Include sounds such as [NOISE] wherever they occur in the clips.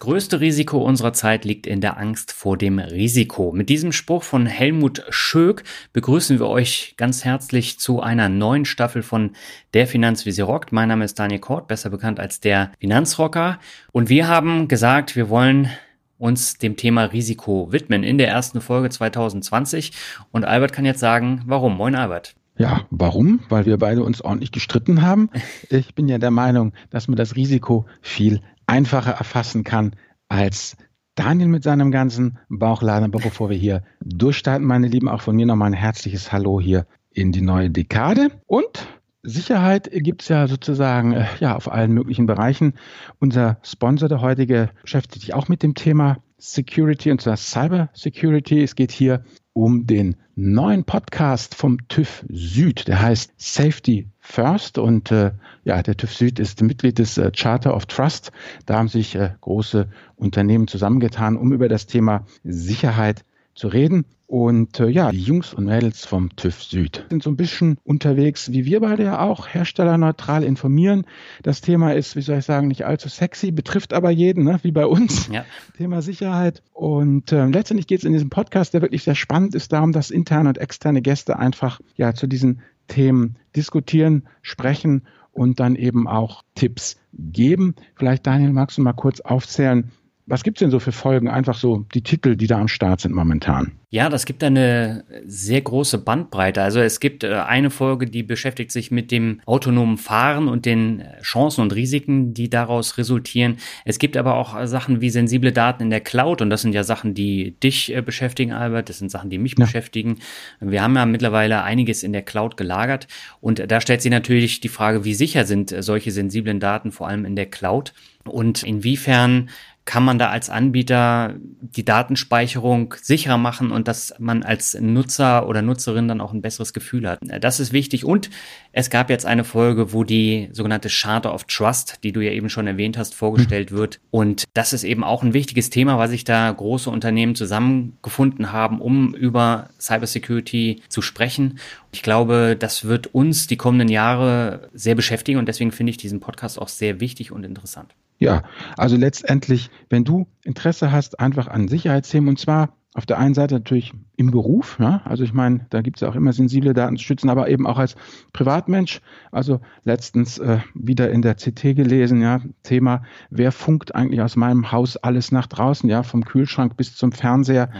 Größte Risiko unserer Zeit liegt in der Angst vor dem Risiko. Mit diesem Spruch von Helmut Schöck begrüßen wir euch ganz herzlich zu einer neuen Staffel von Der Finanz wie sie rockt. Mein Name ist Daniel Kort, besser bekannt als der Finanzrocker. Und wir haben gesagt, wir wollen uns dem Thema Risiko widmen in der ersten Folge 2020. Und Albert kann jetzt sagen, warum. Moin Albert. Ja, warum? Weil wir beide uns ordentlich gestritten haben. Ich bin ja der Meinung, dass man das Risiko viel einfacher erfassen kann als Daniel mit seinem ganzen Bauchladen. Aber bevor wir hier durchstarten, meine Lieben, auch von mir nochmal ein herzliches Hallo hier in die neue Dekade. Und Sicherheit gibt es ja sozusagen äh, ja, auf allen möglichen Bereichen. Unser Sponsor, der heutige, beschäftigt sich auch mit dem Thema Security und zwar Cyber Security. Es geht hier um den neuen Podcast vom TÜV Süd. Der heißt Safety First und äh, ja, der TÜV Süd ist Mitglied des äh, Charter of Trust. Da haben sich äh, große Unternehmen zusammengetan, um über das Thema Sicherheit zu reden. Und äh, ja, die Jungs und Mädels vom TÜV Süd sind so ein bisschen unterwegs, wie wir beide ja auch, herstellerneutral informieren. Das Thema ist, wie soll ich sagen, nicht allzu sexy, betrifft aber jeden, ne? wie bei uns. Ja. Thema Sicherheit. Und äh, letztendlich geht es in diesem Podcast, der wirklich sehr spannend ist, darum, dass interne und externe Gäste einfach ja zu diesen Themen diskutieren, sprechen und dann eben auch Tipps geben. Vielleicht, Daniel, magst du mal kurz aufzählen, was gibt es denn so für Folgen? Einfach so die Titel, die da am Start sind momentan. Ja, das gibt eine sehr große Bandbreite. Also es gibt äh, eine Folge, die beschäftigt sich mit dem autonomen Fahren und den Chancen und Risiken, die daraus resultieren. Es gibt aber auch Sachen wie sensible Daten in der Cloud und das sind ja Sachen, die dich äh, beschäftigen, Albert. Das sind Sachen, die mich ja. beschäftigen. Wir haben ja mittlerweile einiges in der Cloud gelagert und da stellt sich natürlich die Frage, wie sicher sind solche sensiblen Daten vor allem in der Cloud und inwiefern kann man da als Anbieter die Datenspeicherung sicherer machen und dass man als Nutzer oder Nutzerin dann auch ein besseres Gefühl hat. Das ist wichtig. Und es gab jetzt eine Folge, wo die sogenannte Charter of Trust, die du ja eben schon erwähnt hast, vorgestellt mhm. wird. Und das ist eben auch ein wichtiges Thema, weil sich da große Unternehmen zusammengefunden haben, um über Cybersecurity zu sprechen. Ich glaube, das wird uns die kommenden Jahre sehr beschäftigen und deswegen finde ich diesen Podcast auch sehr wichtig und interessant. Ja, also letztendlich, wenn du Interesse hast, einfach an Sicherheitsthemen und zwar auf der einen Seite natürlich im Beruf, ja, also ich meine, da gibt es ja auch immer sensible Daten zu schützen, aber eben auch als Privatmensch. Also letztens äh, wieder in der CT gelesen, ja, Thema, wer funkt eigentlich aus meinem Haus alles nach draußen, ja, vom Kühlschrank bis zum Fernseher.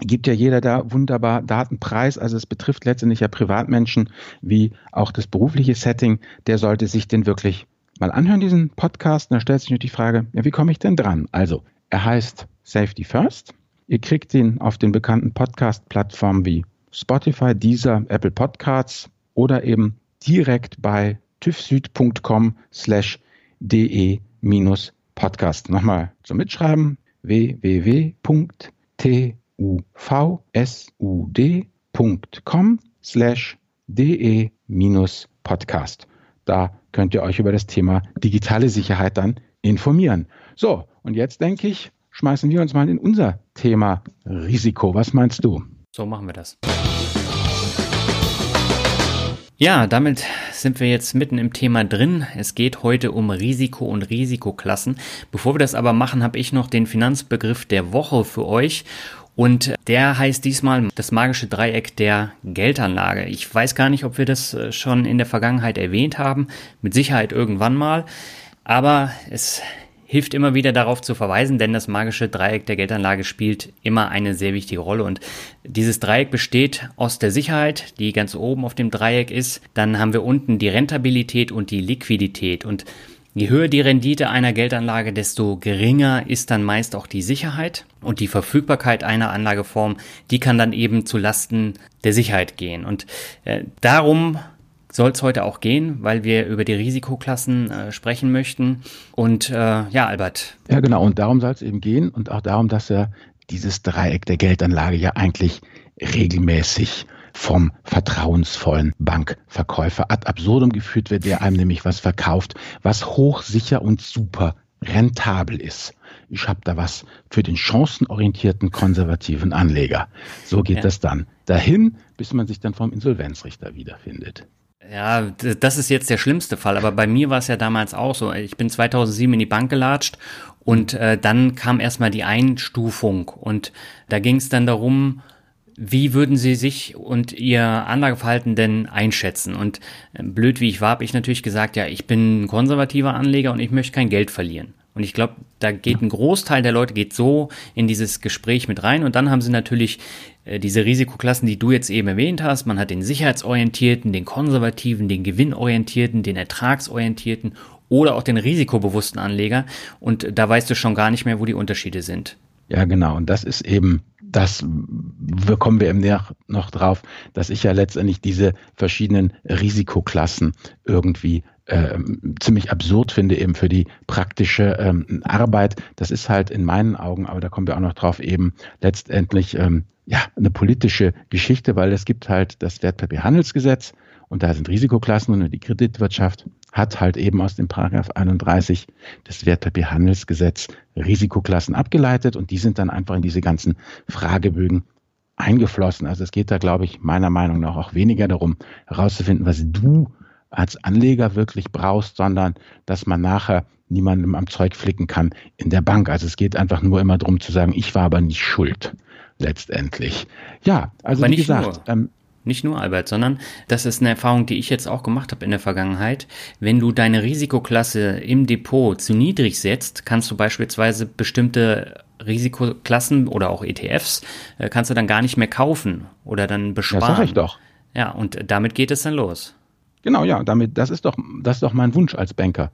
Gibt ja jeder da wunderbar Datenpreis, also es betrifft letztendlich ja Privatmenschen wie auch das berufliche Setting, der sollte sich den wirklich mal anhören, diesen Podcast. Und da stellt sich natürlich die Frage, ja, wie komme ich denn dran? Also, er heißt Safety First. Ihr kriegt ihn auf den bekannten Podcast-Plattformen wie Spotify, Deezer, Apple Podcasts oder eben direkt bei tüvsüd.com slash de-podcast. Nochmal zum Mitschreiben www.tuvsud.com slash de-podcast. Da könnt ihr euch über das Thema digitale Sicherheit dann informieren. So, und jetzt denke ich, schmeißen wir uns mal in unser Thema Risiko. Was meinst du? So machen wir das. Ja, damit sind wir jetzt mitten im Thema drin. Es geht heute um Risiko und Risikoklassen. Bevor wir das aber machen, habe ich noch den Finanzbegriff der Woche für euch. Und der heißt diesmal das magische Dreieck der Geldanlage. Ich weiß gar nicht, ob wir das äh, schon in der Vergangenheit erwähnt haben. Mit Sicherheit irgendwann mal. Aber es hilft immer wieder darauf zu verweisen, denn das magische Dreieck der Geldanlage spielt immer eine sehr wichtige Rolle. Und dieses Dreieck besteht aus der Sicherheit, die ganz oben auf dem Dreieck ist. Dann haben wir unten die Rentabilität und die Liquidität. Und Je höher die Rendite einer Geldanlage, desto geringer ist dann meist auch die Sicherheit und die Verfügbarkeit einer Anlageform, die kann dann eben zu Lasten der Sicherheit gehen. Und äh, darum soll es heute auch gehen, weil wir über die Risikoklassen äh, sprechen möchten. Und äh, ja, Albert. Ja, genau. Und darum soll es eben gehen und auch darum, dass er dieses Dreieck der Geldanlage ja eigentlich regelmäßig vom vertrauensvollen Bankverkäufer ad absurdum geführt wird, der einem nämlich was verkauft, was hochsicher und super rentabel ist. Ich habe da was für den chancenorientierten konservativen Anleger. So geht ja. das dann dahin, bis man sich dann vom Insolvenzrichter wiederfindet. Ja, das ist jetzt der schlimmste Fall, aber bei mir war es ja damals auch so. Ich bin 2007 in die Bank gelatscht Und äh, dann kam erstmal die Einstufung und da ging es dann darum, wie würden Sie sich und Ihr Anlageverhalten denn einschätzen? Und äh, blöd wie ich war, habe ich natürlich gesagt, ja, ich bin ein konservativer Anleger und ich möchte kein Geld verlieren. Und ich glaube, da geht ein Großteil der Leute geht so in dieses Gespräch mit rein. Und dann haben sie natürlich äh, diese Risikoklassen, die du jetzt eben erwähnt hast. Man hat den sicherheitsorientierten, den konservativen, den gewinnorientierten, den ertragsorientierten oder auch den risikobewussten Anleger. Und da weißt du schon gar nicht mehr, wo die Unterschiede sind. Ja, genau. Und das ist eben das kommen wir eben noch drauf, dass ich ja letztendlich diese verschiedenen Risikoklassen irgendwie äh, ziemlich absurd finde eben für die praktische ähm, Arbeit. Das ist halt in meinen Augen, aber da kommen wir auch noch drauf, eben letztendlich ähm, ja eine politische Geschichte, weil es gibt halt das Wertpapierhandelsgesetz und da sind Risikoklassen und die Kreditwirtschaft hat halt eben aus dem Paragraph 31 des Wertpapierhandelsgesetz Risikoklassen abgeleitet und die sind dann einfach in diese ganzen Fragebögen eingeflossen. Also es geht da, glaube ich, meiner Meinung nach auch weniger darum, herauszufinden, was du als Anleger wirklich brauchst, sondern dass man nachher niemandem am Zeug flicken kann in der Bank. Also es geht einfach nur immer darum zu sagen, ich war aber nicht schuld letztendlich. Ja, also aber wie gesagt, ähm, nicht nur Albert, sondern das ist eine Erfahrung, die ich jetzt auch gemacht habe in der Vergangenheit. Wenn du deine Risikoklasse im Depot zu niedrig setzt, kannst du beispielsweise bestimmte Risikoklassen oder auch ETFs äh, kannst du dann gar nicht mehr kaufen oder dann besparen. Ja, sag ich doch. Ja, und damit geht es dann los. Genau, ja, damit, das ist doch, das ist doch mein Wunsch als Banker.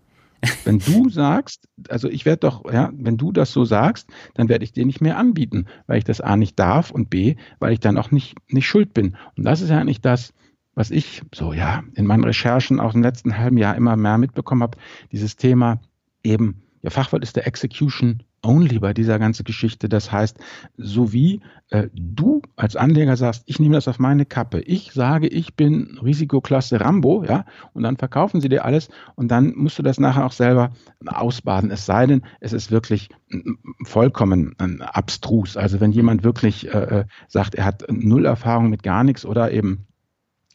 Wenn du sagst, also ich werde doch, ja, wenn du das so sagst, dann werde ich dir nicht mehr anbieten, weil ich das A nicht darf und B, weil ich dann auch nicht, nicht schuld bin. Und das ist ja eigentlich das, was ich so, ja, in meinen Recherchen auch im letzten halben Jahr immer mehr mitbekommen habe, dieses Thema eben, ja, Fachwort ist der Execution only bei dieser ganzen Geschichte. Das heißt, so wie äh, du als Anleger sagst, ich nehme das auf meine Kappe, ich sage, ich bin Risikoklasse Rambo, ja, und dann verkaufen sie dir alles und dann musst du das nachher auch selber ausbaden. Es sei denn, es ist wirklich vollkommen abstrus. Also wenn jemand wirklich äh, äh, sagt, er hat null Erfahrung mit gar nichts oder eben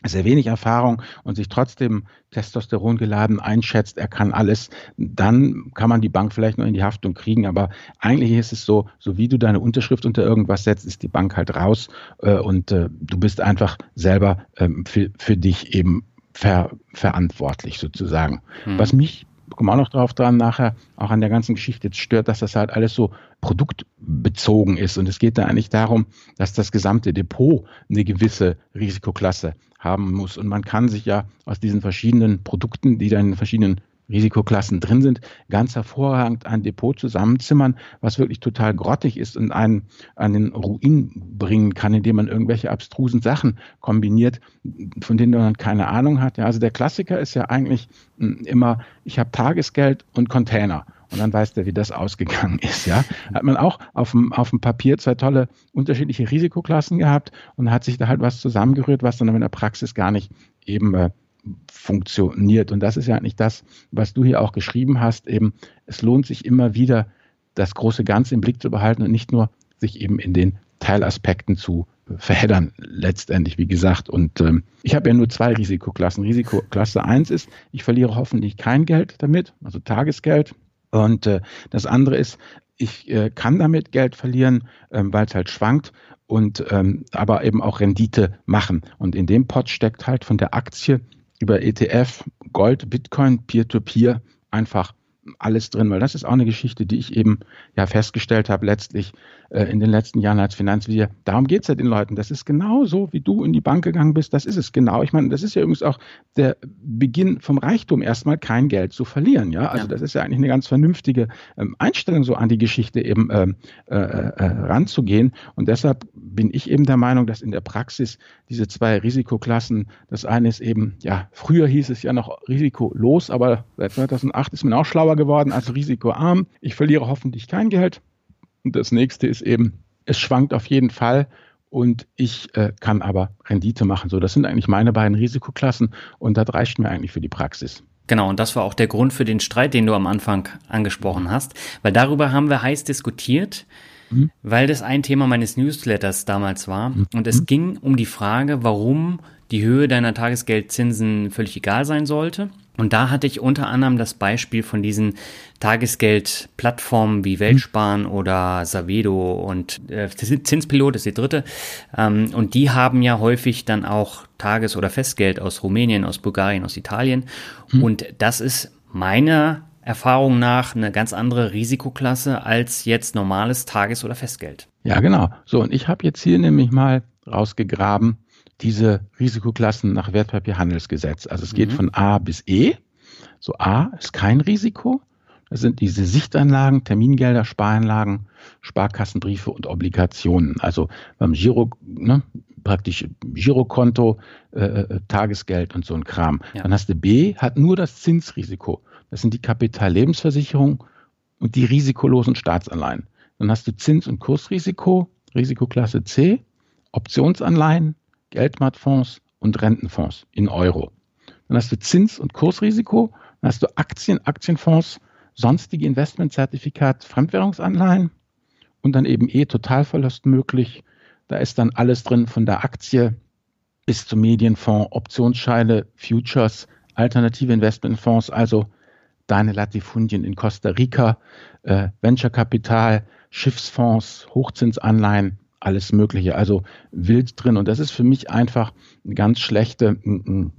sehr wenig Erfahrung und sich trotzdem Testosteron geladen einschätzt, er kann alles, dann kann man die Bank vielleicht noch in die Haftung kriegen. Aber eigentlich ist es so, so wie du deine Unterschrift unter irgendwas setzt, ist die Bank halt raus äh, und äh, du bist einfach selber ähm, für, für dich eben ver, verantwortlich sozusagen. Hm. Was mich kommen auch noch drauf dran nachher, auch an der ganzen Geschichte jetzt stört, dass das halt alles so produktbezogen ist. Und es geht da eigentlich darum, dass das gesamte Depot eine gewisse Risikoklasse haben muss. Und man kann sich ja aus diesen verschiedenen Produkten, die dann in verschiedenen Risikoklassen drin sind, ganz hervorragend ein Depot zusammenzimmern, was wirklich total grottig ist und einen an den Ruin bringen kann, indem man irgendwelche abstrusen Sachen kombiniert, von denen man keine Ahnung hat. Ja, also der Klassiker ist ja eigentlich hm, immer, ich habe Tagesgeld und Container. Und dann weiß der, wie das ausgegangen [LAUGHS] ist. Ja, hat man auch auf dem, auf dem Papier zwei tolle unterschiedliche Risikoklassen gehabt und hat sich da halt was zusammengerührt, was dann in der Praxis gar nicht eben äh, funktioniert. Und das ist ja eigentlich das, was du hier auch geschrieben hast. Eben, es lohnt sich immer wieder, das große Ganze im Blick zu behalten und nicht nur sich eben in den Teilaspekten zu verheddern, letztendlich, wie gesagt. Und ähm, ich habe ja nur zwei Risikoklassen. Risikoklasse 1 ist, ich verliere hoffentlich kein Geld damit, also Tagesgeld. Und äh, das andere ist, ich äh, kann damit Geld verlieren, ähm, weil es halt schwankt und ähm, aber eben auch Rendite machen. Und in dem Pot steckt halt von der Aktie über ETF, Gold, Bitcoin, Peer-to-Peer einfach alles drin, weil das ist auch eine Geschichte, die ich eben ja festgestellt habe, letztlich äh, in den letzten Jahren als Finanzvisier. Darum geht es ja den Leuten. Das ist genau so, wie du in die Bank gegangen bist. Das ist es genau. Ich meine, das ist ja übrigens auch der Beginn vom Reichtum, erstmal kein Geld zu verlieren. Ja, also ja. das ist ja eigentlich eine ganz vernünftige ähm, Einstellung, so an die Geschichte eben ähm, äh, äh, ranzugehen. Und deshalb bin ich eben der Meinung, dass in der Praxis diese zwei Risikoklassen, das eine ist eben, ja, früher hieß es ja noch risikolos, aber seit 2008 ist man auch schlauer geworden, also risikoarm. Ich verliere hoffentlich kein Geld. Und das nächste ist eben, es schwankt auf jeden Fall und ich äh, kann aber Rendite machen. So, das sind eigentlich meine beiden Risikoklassen und das reicht mir eigentlich für die Praxis. Genau, und das war auch der Grund für den Streit, den du am Anfang angesprochen hast, weil darüber haben wir heiß diskutiert, mhm. weil das ein Thema meines Newsletters damals war. Mhm. Und es mhm. ging um die Frage, warum die Höhe deiner Tagesgeldzinsen völlig egal sein sollte Und da hatte ich unter anderem das Beispiel von diesen Tagesgeldplattformen wie Weltsparen oder Savedo und äh, Zinspilot ist die dritte. Ähm, und die haben ja häufig dann auch Tages- oder Festgeld aus Rumänien, aus Bulgarien, aus Italien. Mhm. Und das ist meiner Erfahrung nach eine ganz andere Risikoklasse als jetzt normales Tages- oder Festgeld. Ja, genau. So, und ich habe jetzt hier nämlich mal rausgegraben, diese Risikoklassen nach Wertpapierhandelsgesetz. Also es geht mhm. von A bis E. So A ist kein Risiko. Das sind diese Sichtanlagen, Termingelder, Sparanlagen, Sparkassenbriefe und Obligationen. Also beim Giro, ne, praktisch Girokonto, äh, äh, Tagesgeld und so ein Kram. Ja. Dann hast du B, hat nur das Zinsrisiko. Das sind die Kapitallebensversicherung und die risikolosen Staatsanleihen. Dann hast du Zins- und Kursrisiko, Risikoklasse C, Optionsanleihen, Geldmarktfonds und Rentenfonds in Euro. Dann hast du Zins- und Kursrisiko, dann hast du Aktien, Aktienfonds, sonstige Investmentzertifikat, Fremdwährungsanleihen und dann eben eh Totalverlust möglich. Da ist dann alles drin von der Aktie bis zum Medienfonds, Optionsscheine, Futures, alternative Investmentfonds, also deine Latifundien in Costa Rica, äh, Venture-Kapital, Schiffsfonds, Hochzinsanleihen, alles Mögliche, also wild drin. Und das ist für mich einfach eine ganz schlechte,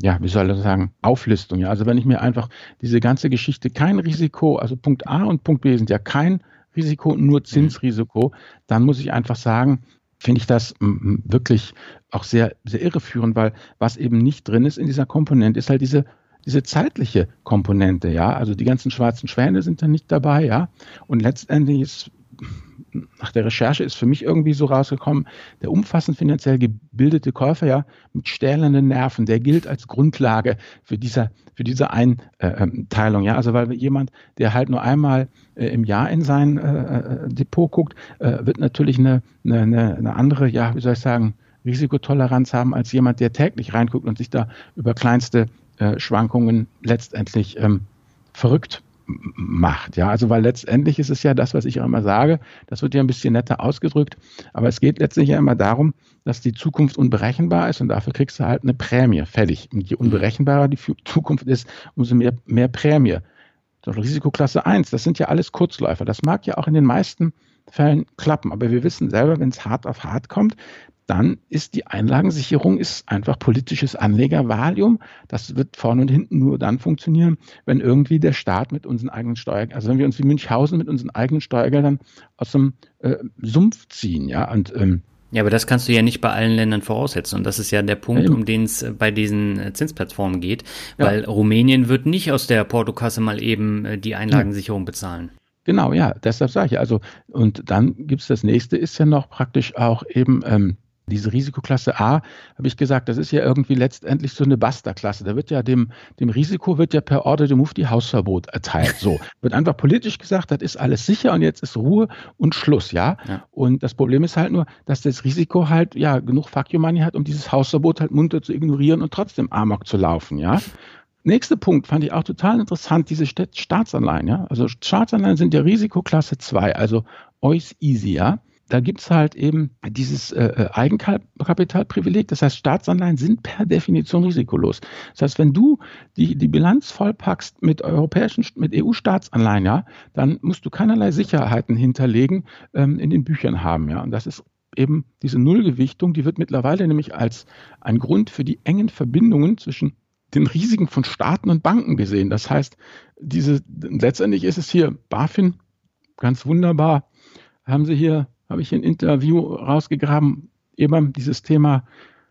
ja, wie soll ich sagen, Auflistung. Ja, also wenn ich mir einfach diese ganze Geschichte kein Risiko, also Punkt A und Punkt B sind ja kein Risiko, nur mhm. Zinsrisiko, dann muss ich einfach sagen, finde ich das wirklich auch sehr, sehr irreführend, weil was eben nicht drin ist in dieser Komponente, ist halt diese diese zeitliche Komponente, ja, also die ganzen schwarzen Schwäne sind da nicht dabei, ja, und letztendlich ist nach der Recherche ist für mich irgendwie so rausgekommen, der umfassend finanziell gebildete Käufer ja mit stählernen Nerven, der gilt als Grundlage für diese, für diese Einteilung. Ja, also weil jemand, der halt nur einmal äh, im Jahr in sein äh, äh Depot guckt, äh, wird natürlich eine, eine, eine andere, ja, wie soll ich sagen, Risikotoleranz haben als jemand, der täglich reinguckt und sich da über kleinste äh, Schwankungen letztendlich ähm, verrückt macht. Ja, also weil letztendlich ist es ja das, was ich auch immer sage, das wird ja ein bisschen netter ausgedrückt, aber es geht letztlich ja immer darum, dass die Zukunft unberechenbar ist und dafür kriegst du halt eine Prämie, fertig. Und je unberechenbarer die Zukunft ist, umso mehr, mehr Prämie. Risikoklasse 1, das sind ja alles Kurzläufer. Das mag ja auch in den meisten Fällen klappen, aber wir wissen selber, wenn es hart auf hart kommt, dann ist die Einlagensicherung ist einfach politisches Anlegervalium. Das wird vorne und hinten nur dann funktionieren, wenn irgendwie der Staat mit unseren eigenen Steuergeldern, also wenn wir uns wie Münchhausen mit unseren eigenen Steuergeldern aus dem äh, Sumpf ziehen, ja, und ähm, ja, aber das kannst du ja nicht bei allen Ländern voraussetzen. Und das ist ja der Punkt, um den es bei diesen äh, Zinsplattformen geht. Weil ja. Rumänien wird nicht aus der Portokasse mal eben äh, die Einlagensicherung bezahlen. Genau, ja, deshalb sage ich. Also, und dann gibt's das nächste, ist ja noch praktisch auch eben ähm, diese Risikoklasse A, habe ich gesagt, das ist ja irgendwie letztendlich so eine Basta-Klasse. Da wird ja dem, dem Risiko wird ja per Order de Mufti Hausverbot erteilt. So, wird einfach politisch gesagt, das ist alles sicher und jetzt ist Ruhe und Schluss, ja? ja. Und das Problem ist halt nur, dass das Risiko halt, ja, genug Fuck you Money hat, um dieses Hausverbot halt munter zu ignorieren und trotzdem Amok zu laufen, ja? Nächster Punkt fand ich auch total interessant, diese Staatsanleihen, ja? Also Staatsanleihen sind ja Risikoklasse 2, also euch easy, ja? Da gibt es halt eben dieses äh, äh, Eigenkapitalprivileg. Das heißt, Staatsanleihen sind per Definition risikolos. Das heißt, wenn du die, die Bilanz vollpackst mit europäischen, mit EU-Staatsanleihen, ja, dann musst du keinerlei Sicherheiten hinterlegen ähm, in den Büchern haben. Ja. Und das ist eben diese Nullgewichtung, die wird mittlerweile nämlich als ein Grund für die engen Verbindungen zwischen den Risiken von Staaten und Banken gesehen. Das heißt, diese, letztendlich ist es hier BaFin ganz wunderbar, haben sie hier habe ich ein Interview rausgegraben, eben dieses Thema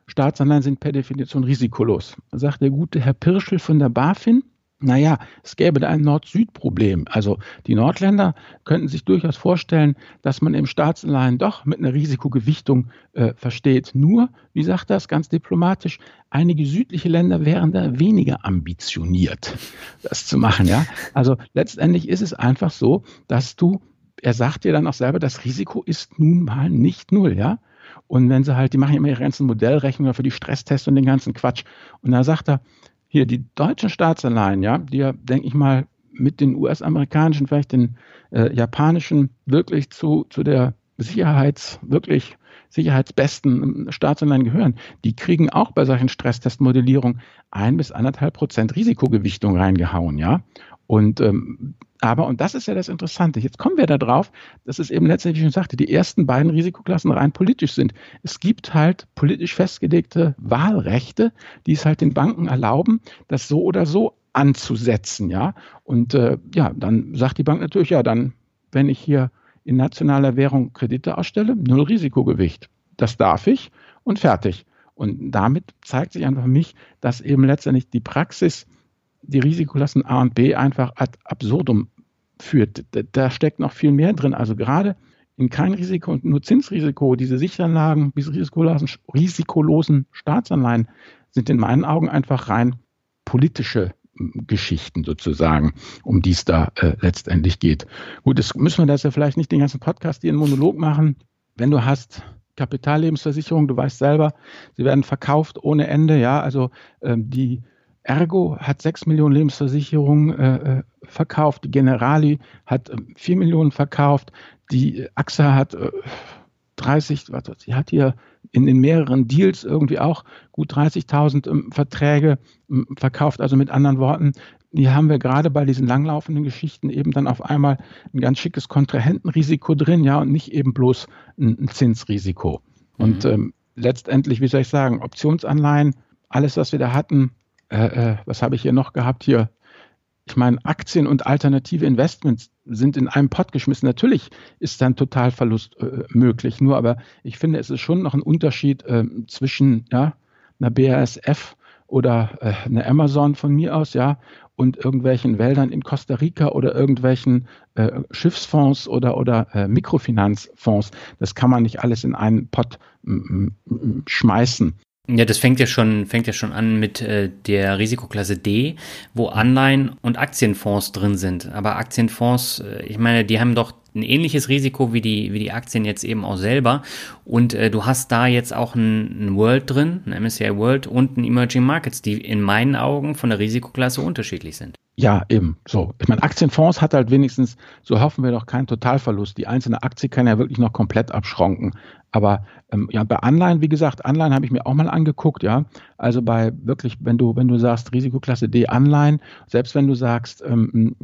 Staatsanleihen sind per Definition risikolos. Da sagt der gute Herr Pirschel von der BaFin, naja, es gäbe da ein Nord-Süd-Problem. Also die Nordländer könnten sich durchaus vorstellen, dass man im Staatsanleihen doch mit einer Risikogewichtung äh, versteht. Nur, wie sagt das ganz diplomatisch, einige südliche Länder wären da weniger ambitioniert, das zu machen. Ja? Also letztendlich ist es einfach so, dass du er sagt dir dann auch selber, das Risiko ist nun mal nicht null, ja. Und wenn sie halt, die machen immer ihre ganzen Modellrechnungen für die Stresstests und den ganzen Quatsch. Und da sagt er, hier, die deutschen Staatsanleihen, ja, die ja, denke ich mal, mit den US-amerikanischen, vielleicht den äh, japanischen wirklich zu, zu der Sicherheits, wirklich sicherheitsbesten Staatsanleihen gehören, die kriegen auch bei solchen Stresstestmodellierungen ein bis anderthalb Prozent Risikogewichtung reingehauen, ja. Und ähm, aber, und das ist ja das Interessante, jetzt kommen wir da drauf, dass es eben letztendlich, wie ich schon sagte, die ersten beiden Risikoklassen rein politisch sind. Es gibt halt politisch festgelegte Wahlrechte, die es halt den Banken erlauben, das so oder so anzusetzen, ja. Und äh, ja, dann sagt die Bank natürlich, ja, dann, wenn ich hier in nationaler Währung Kredite ausstelle, null Risikogewicht. Das darf ich und fertig. Und damit zeigt sich einfach für mich, dass eben letztendlich die Praxis die Risikoklassen A und B einfach ad absurdum führt. Da steckt noch viel mehr drin. Also gerade in kein Risiko und nur Zinsrisiko, diese Sicheranlagen, diese risikolosen, risikolosen Staatsanleihen sind in meinen Augen einfach rein politische hm, Geschichten sozusagen, um die es da äh, letztendlich geht. Gut, das müssen wir das ja vielleicht nicht den ganzen Podcast hier in Monolog machen. Wenn du hast Kapitallebensversicherung, du weißt selber, sie werden verkauft ohne Ende, ja, also ähm, die Ergo hat 6 Millionen Lebensversicherungen äh, äh, verkauft, die Generali hat äh, 4 Millionen verkauft, die AXA hat äh, 30, warte, sie hat hier in den mehreren Deals irgendwie auch gut 30.000 ähm, Verträge ähm, verkauft. Also mit anderen Worten, die haben wir gerade bei diesen langlaufenden Geschichten eben dann auf einmal ein ganz schickes Kontrahentenrisiko drin, ja, und nicht eben bloß ein, ein Zinsrisiko. Mhm. Und ähm, letztendlich, wie soll ich sagen, Optionsanleihen, alles, was wir da hatten, äh, äh, was habe ich hier noch gehabt? Hier, ich meine, Aktien und alternative Investments sind in einem Pot geschmissen. Natürlich ist dann Totalverlust äh, möglich. Nur aber ich finde, es ist schon noch ein Unterschied äh, zwischen ja, einer BASF oder äh, einer Amazon von mir aus, ja, und irgendwelchen Wäldern in Costa Rica oder irgendwelchen äh, Schiffsfonds oder, oder äh, Mikrofinanzfonds. Das kann man nicht alles in einen Pott schmeißen. Ja, das fängt ja schon, fängt ja schon an mit äh, der Risikoklasse D, wo Anleihen und Aktienfonds drin sind. Aber Aktienfonds, äh, ich meine, die haben doch ein ähnliches Risiko wie die, wie die Aktien jetzt eben auch selber. Und äh, du hast da jetzt auch ein, ein World drin, ein MSCI World und ein Emerging Markets, die in meinen Augen von der Risikoklasse unterschiedlich sind. Ja, eben. So. Ich meine, Aktienfonds hat halt wenigstens, so hoffen wir doch, keinen Totalverlust. Die einzelne Aktie kann ja wirklich noch komplett abschronken. Aber ähm, ja, bei Anleihen, wie gesagt, Anleihen habe ich mir auch mal angeguckt, ja. Also bei wirklich, wenn du, wenn du sagst, Risikoklasse D Anleihen, selbst wenn du sagst, ähm,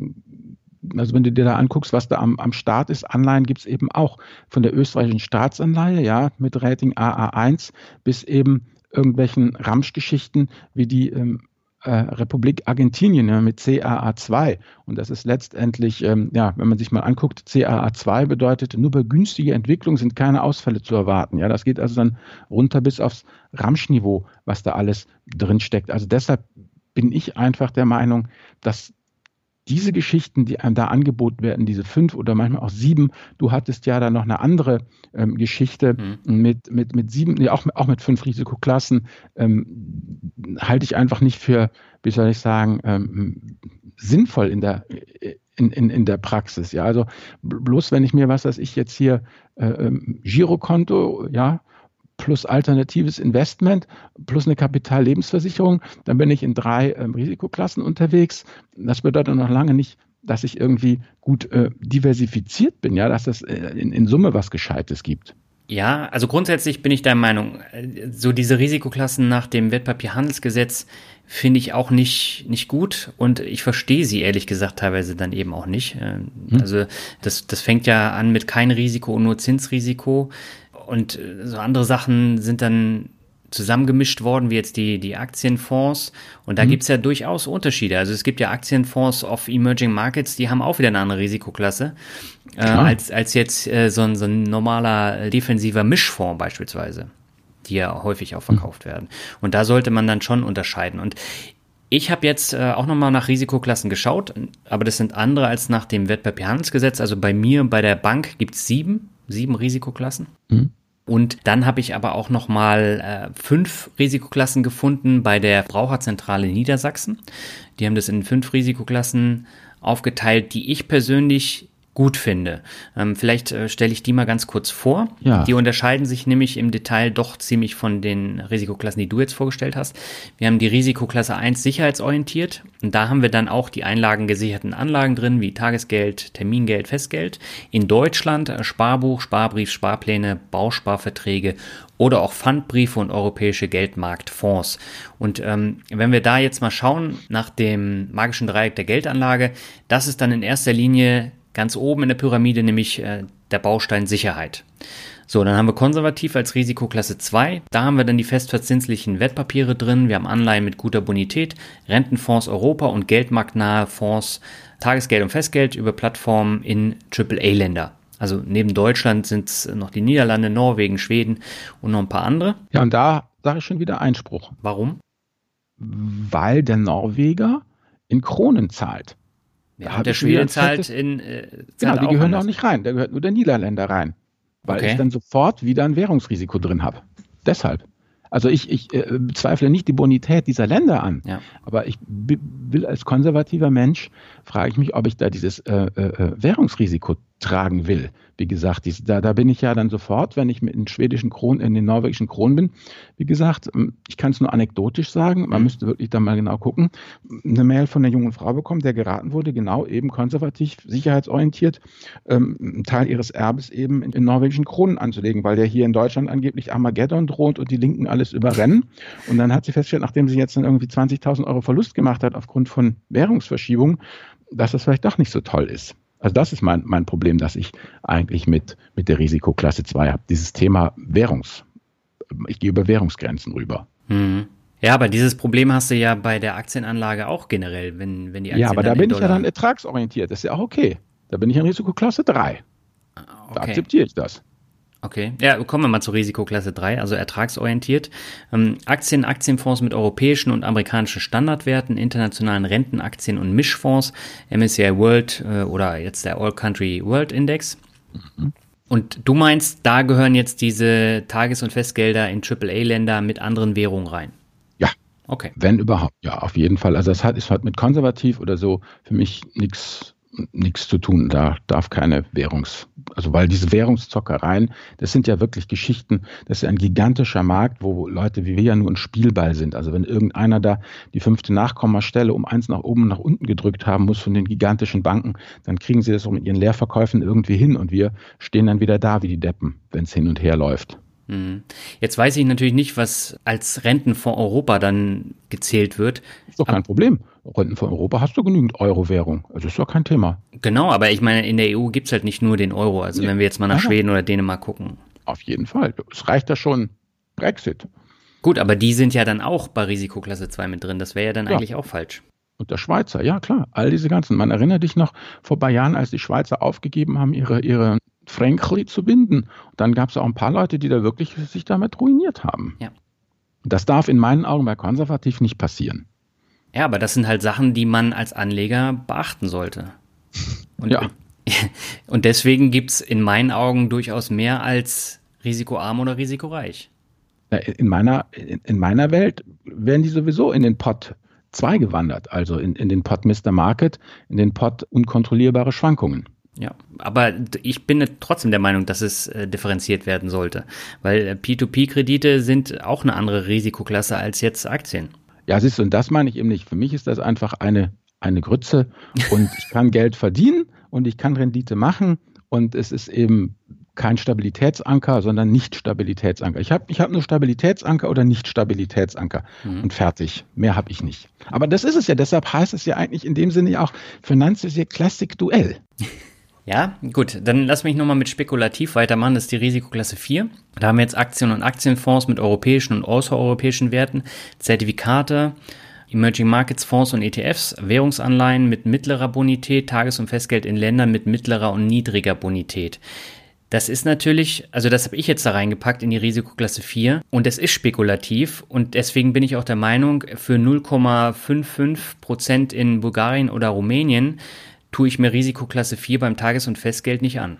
also wenn du dir da anguckst, was da am, am Start ist, Anleihen gibt es eben auch von der österreichischen Staatsanleihe, ja, mit Rating AA1 bis eben irgendwelchen Ramschgeschichten wie die ähm, äh, Republik Argentinien ja, mit CAA2. Und das ist letztendlich, ähm, ja, wenn man sich mal anguckt, CAA2 bedeutet, nur bei günstiger Entwicklung sind keine Ausfälle zu erwarten. Ja, das geht also dann runter bis aufs Ramschniveau, was da alles drinsteckt. Also deshalb bin ich einfach der Meinung, dass diese Geschichten, die einem da angeboten werden, diese fünf oder manchmal auch sieben, du hattest ja da noch eine andere ähm, Geschichte mhm. mit, mit, mit sieben, nee, auch, auch mit fünf Risikoklassen, ähm, halte ich einfach nicht für, wie soll ich sagen, ähm, sinnvoll in der, in, in, in der Praxis. Ja, also bloß wenn ich mir, was weiß ich jetzt hier, äh, ähm, Girokonto, ja, plus alternatives Investment plus eine Kapitallebensversicherung, dann bin ich in drei ähm, Risikoklassen unterwegs. Das bedeutet noch lange nicht, dass ich irgendwie gut äh, diversifiziert bin, ja, dass es äh, in, in Summe was Gescheites gibt. Ja, also grundsätzlich bin ich der Meinung, äh, so diese Risikoklassen nach dem Wertpapierhandelsgesetz finde ich auch nicht, nicht gut und ich verstehe sie ehrlich gesagt teilweise dann eben auch nicht. Ähm, hm. Also das, das fängt ja an mit kein Risiko und nur Zinsrisiko. Und äh, so andere Sachen sind dann zusammengemischt worden, wie jetzt die, die Aktienfonds. Und da mhm. gibt's ja durchaus Unterschiede. Also es gibt ja Aktienfonds auf Emerging Markets, die haben auch wieder eine andere Risikoklasse äh, als, als jetzt äh, so, ein, so ein normaler defensiver Mischfonds beispielsweise, die ja häufig auch verkauft mhm. werden. Und da sollte man dann schon unterscheiden. Und ich habe jetzt äh, auch nochmal nach Risikoklassen geschaut, aber das sind andere als nach dem Wertpapierhandelsgesetz. Also bei mir, bei der Bank gibt's sieben, sieben Risikoklassen. Mhm. Und dann habe ich aber auch noch mal äh, fünf Risikoklassen gefunden bei der Braucherzentrale Niedersachsen. Die haben das in fünf Risikoklassen aufgeteilt, die ich persönlich gut finde. Ähm, vielleicht äh, stelle ich die mal ganz kurz vor. Ja. Die unterscheiden sich nämlich im Detail doch ziemlich von den Risikoklassen, die du jetzt vorgestellt hast. Wir haben die Risikoklasse 1 sicherheitsorientiert und da haben wir dann auch die einlagengesicherten Anlagen drin, wie Tagesgeld, Termingeld, Festgeld. In Deutschland äh, Sparbuch, Sparbrief, Sparpläne, Bausparverträge oder auch Pfandbriefe und europäische Geldmarktfonds. Und ähm, wenn wir da jetzt mal schauen nach dem magischen Dreieck der Geldanlage, das ist dann in erster Linie ganz oben in der Pyramide, nämlich äh, der Baustein Sicherheit. So, dann haben wir konservativ als Risikoklasse 2. Da haben wir dann die festverzinslichen Wertpapiere drin. Wir haben Anleihen mit guter Bonität, Rentenfonds Europa und geldmarktnahe Fonds, Tagesgeld und Festgeld über Plattformen in AAA-Länder. Also neben Deutschland sind es noch die Niederlande, Norwegen, Schweden und noch ein paar andere. Ja, und da sage ich schon wieder Einspruch. Warum? Weil der Norweger in Kronen zahlt. Ja, und der Schwede zahlt in. Äh, Genau, zahlt die auch gehören anders. auch nicht rein. Da gehört nur der Niederländer rein. Weil Okay. ich dann sofort wieder ein Währungsrisiko drin habe. Deshalb. Also ich, ich äh, bezweifle nicht die Bonität dieser Länder an. Ja. Aber ich will als konservativer Mensch, frage ich mich, ob ich da dieses äh, äh, äh, Währungsrisiko tragen will. Wie gesagt, dies, da, da bin ich ja dann sofort, wenn ich mit den schwedischen Kronen, in den norwegischen Kronen bin, wie gesagt, ich kann es nur anekdotisch sagen, man Mhm. müsste wirklich da mal genau gucken, eine Mail von einer jungen Frau bekommen, der geraten wurde, genau eben konservativ, sicherheitsorientiert, ähm, einen Teil ihres Erbes eben in, in norwegischen Kronen anzulegen, weil der hier in Deutschland angeblich Armageddon droht und die Linken alles überrennen. Und dann hat sie festgestellt, nachdem sie jetzt dann irgendwie 20.000 Euro Verlust gemacht hat aufgrund von Währungsverschiebungen, dass das vielleicht doch nicht so toll ist. Also das ist mein, mein Problem, dass ich eigentlich mit, mit der Risikoklasse 2 habe. Dieses Thema Währungs, ich gehe über Währungsgrenzen rüber. Mhm. Ja, aber dieses Problem hast du ja bei der Aktienanlage auch generell, wenn, wenn die Aktien Ja, aber da bin ich ja dann ertragsorientiert. Das ist ja auch okay. Da bin ich in Risikoklasse 3. Da okay. akzeptiere ich das. Okay, ja, kommen wir mal zur Risikoklasse 3, also ertragsorientiert. Ähm, Aktien, Aktienfonds mit europäischen und amerikanischen Standardwerten, internationalen Rentenaktien und Mischfonds, MSCI World äh, oder jetzt der All Country World Index. Und du meinst, da gehören jetzt diese Tages- und Festgelder in AAA-Länder mit anderen Währungen rein? Ja. Okay. Wenn überhaupt, ja, auf jeden Fall. Also das hat, ist halt mit konservativ oder so für mich nichts nichts zu tun. Da darf keine Währungs, also weil diese Währungszockereien, das sind ja wirklich Geschichten, das ist ein gigantischer Markt, wo Leute wie wir ja nur ein Spielball sind. Also wenn irgendeiner da die fünfte Nachkommastelle um eins nach oben und nach unten gedrückt haben muss von den gigantischen Banken, dann kriegen sie das auch mit ihren Leerverkäufen irgendwie hin und wir stehen dann wieder da wie die Deppen, wenn es hin und her läuft. Mhm. Jetzt weiß ich natürlich nicht, was als Rentenfonds Europa dann gezählt wird. Ist doch kein Problem. Renten von Europa hast du genügend Euro-Währung. Also ist doch kein Thema. Genau, aber ich meine, in der EU gibt's halt nicht nur den Euro. Also Nee. wenn wir jetzt mal nach Aha. Schweden oder Dänemark gucken. Auf jeden Fall. Es reicht ja schon Brexit. Gut, aber die sind ja dann auch bei Risikoklasse 2 mit drin. Das wäre ja dann Ja. eigentlich auch falsch. Und der Schweizer, ja klar, all diese ganzen. Man erinnert dich noch vor ein paar Jahren, als die Schweizer aufgegeben haben, ihre, ihre Fränkli zu binden. Und dann gab es auch ein paar Leute, die da wirklich sich damit ruiniert haben. Ja. Das darf in meinen Augen bei konservativ nicht passieren. Ja, aber das sind halt Sachen, die man als Anleger beachten sollte. Und, Ja. [LAUGHS] und deswegen gibt's in meinen Augen durchaus mehr als risikoarm oder risikoreich. In meiner, in, in meiner Welt werden die sowieso in den Pot 2 gewandert, also in, in den Pot Mr. Market, in den Pot unkontrollierbare Schwankungen. Ja, aber ich bin trotzdem der Meinung, dass es äh, differenziert werden sollte, weil äh, P2P-Kredite sind auch eine andere Risikoklasse als jetzt Aktien. Ja, siehst du, und das meine ich eben nicht. Für mich ist das einfach eine, eine Grütze und [LAUGHS] ich kann Geld verdienen und ich kann Rendite machen und es ist eben kein Stabilitätsanker, sondern Nicht-Stabilitätsanker. Ich habe ich hab nur Stabilitätsanker oder Nicht-Stabilitätsanker Mhm. und fertig. Mehr habe ich nicht. Aber das ist es ja. Deshalb heißt es ja eigentlich in dem Sinne ja auch Financial Classic Duell. [LAUGHS] Ja, gut, dann lass mich nochmal mit spekulativ weitermachen. Das ist die Risikoklasse 4. Da haben wir jetzt Aktien und Aktienfonds mit europäischen und außereuropäischen Werten, Zertifikate, Emerging Markets Fonds und ETFs, Währungsanleihen mit mittlerer Bonität, Tages- und Festgeld in Ländern mit mittlerer und niedriger Bonität. Das ist natürlich, also das habe ich jetzt da reingepackt in die Risikoklasse 4 und es ist spekulativ und deswegen bin ich auch der Meinung, für 0,55 Prozent in Bulgarien oder Rumänien tue ich mir Risikoklasse 4 beim Tages- und Festgeld nicht an.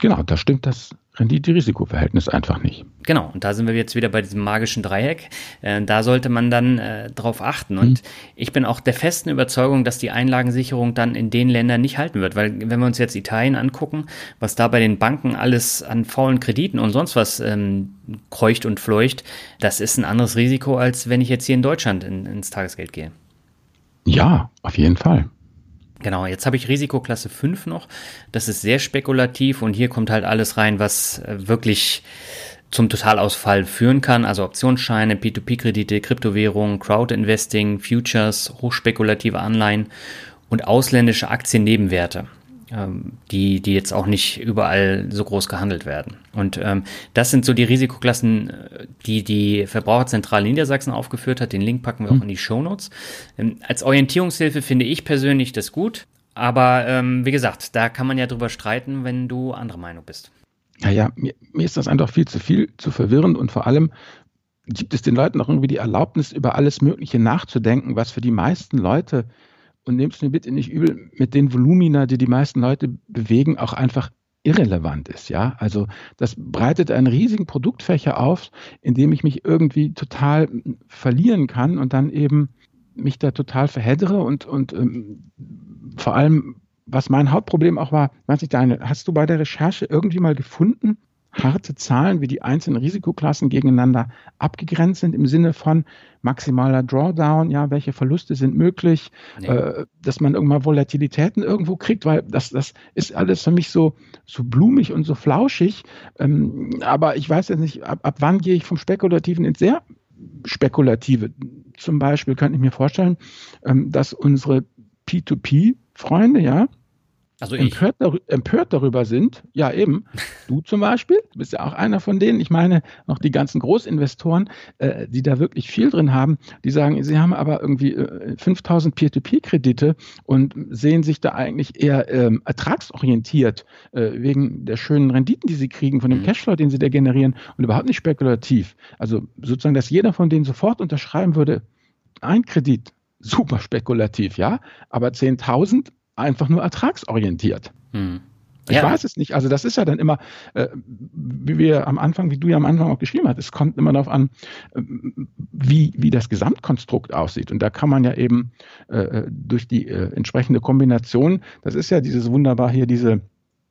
Genau, da stimmt das Rendite-Risikoverhältnis einfach nicht. Genau, und da sind wir jetzt wieder bei diesem magischen Dreieck. Äh, da sollte man dann äh, drauf achten. Und mhm. ich bin auch der festen Überzeugung, dass die Einlagensicherung dann in den Ländern nicht halten wird. Weil wenn wir uns jetzt Italien angucken, was da bei den Banken alles an faulen Krediten und sonst was ähm, kreucht und fleucht, das ist ein anderes Risiko, als wenn ich jetzt hier in Deutschland in, ins Tagesgeld gehe. Ja, auf jeden Fall. Genau, jetzt habe ich Risikoklasse 5 noch. Das ist sehr spekulativ und hier kommt halt alles rein, was äh, wirklich zum Totalausfall führen kann, also Optionsscheine, P2P-Kredite, Kryptowährungen, Crowd-Investing, Futures, hochspekulative Anleihen und ausländische Aktiennebenwerte, die, die jetzt auch nicht überall so groß gehandelt werden. Und ähm, das sind so die Risikoklassen, äh, die die Verbraucherzentrale Niedersachsen aufgeführt hat. Den Link packen wir auch hm. in die Shownotes. Ähm, als Orientierungshilfe finde ich persönlich das gut. Aber ähm, wie gesagt, da kann man ja drüber streiten, wenn du andere Meinung bist. Naja, mir, mir ist das einfach viel zu viel, zu verwirrend und vor allem gibt es den Leuten auch irgendwie die Erlaubnis, über alles Mögliche nachzudenken, was für die meisten Leute, und nehmt es mir bitte nicht übel, mit den Volumina, die die meisten Leute bewegen, auch einfach irrelevant ist, ja. Also das breitet einen riesigen Produktfächer auf, in dem ich mich irgendwie total verlieren kann und dann eben mich da total verheddere und, und ähm, vor allem was mein Hauptproblem auch war, weiß ich, Daniel, hast du bei der Recherche irgendwie mal gefunden, harte Zahlen, wie die einzelnen Risikoklassen gegeneinander abgegrenzt sind im Sinne von maximaler Drawdown, ja, welche Verluste sind möglich, nee. äh, dass man irgendwann Volatilitäten irgendwo kriegt, weil das, das ist alles für mich so, so blumig und so flauschig. Ähm, aber ich weiß jetzt nicht, ab, ab wann gehe ich vom Spekulativen ins sehr Spekulative. Zum Beispiel könnte ich mir vorstellen, ähm, dass unsere P2P-Freunde, ja, also empört, dar empört, darüber sind, ja eben, [LAUGHS] du zum Beispiel, du bist ja auch einer von denen, ich meine auch die ganzen Großinvestoren, äh, die da wirklich viel drin haben, die sagen, sie haben aber irgendwie äh, 5000 Peer-to-Peer-Kredite und sehen sich da eigentlich eher ähm, ertragsorientiert äh, wegen der schönen Renditen, die sie kriegen, von dem mhm. Cashflow, den sie da generieren und überhaupt nicht spekulativ. Also sozusagen, dass jeder von denen sofort unterschreiben würde, ein Kredit, super spekulativ, ja, aber 10.000 einfach nur ertragsorientiert. Hm. Ich ja. weiß es nicht. Also das ist ja dann immer, äh, wie wir am Anfang, wie du ja am Anfang auch geschrieben hast, es kommt immer darauf an, äh, wie, wie das Gesamtkonstrukt aussieht. Und da kann man ja eben äh, durch die äh, entsprechende Kombination, das ist ja dieses wunderbar hier, diese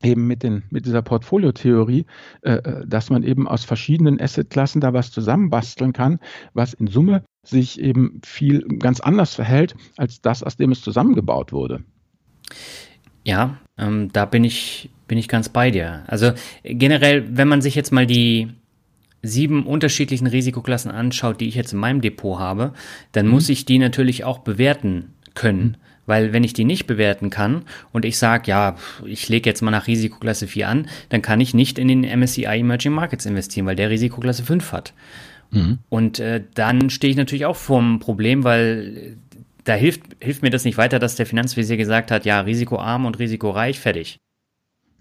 eben mit, den, mit dieser Portfoliotheorie, äh, äh, dass man eben aus verschiedenen Assetklassen da was zusammenbasteln kann, was in Summe sich eben viel ganz anders verhält als das, aus dem es zusammengebaut wurde. Ja, ähm, da bin ich, bin ich ganz bei dir. Also generell, wenn man sich jetzt mal die sieben unterschiedlichen Risikoklassen anschaut, die ich jetzt in meinem Depot habe, dann mhm. muss ich die natürlich auch bewerten können. Mhm. Weil wenn ich die nicht bewerten kann und ich sage, ja, ich lege jetzt mal nach Risikoklasse 4 an, dann kann ich nicht in den MSCI Emerging Markets investieren, weil der Risikoklasse 5 hat. Mhm. Und äh, dann stehe ich natürlich auch vor einem Problem, weil da hilft, hilft mir das nicht weiter, dass der Finanzvisier gesagt hat, ja, risikoarm und risikoreich, fertig.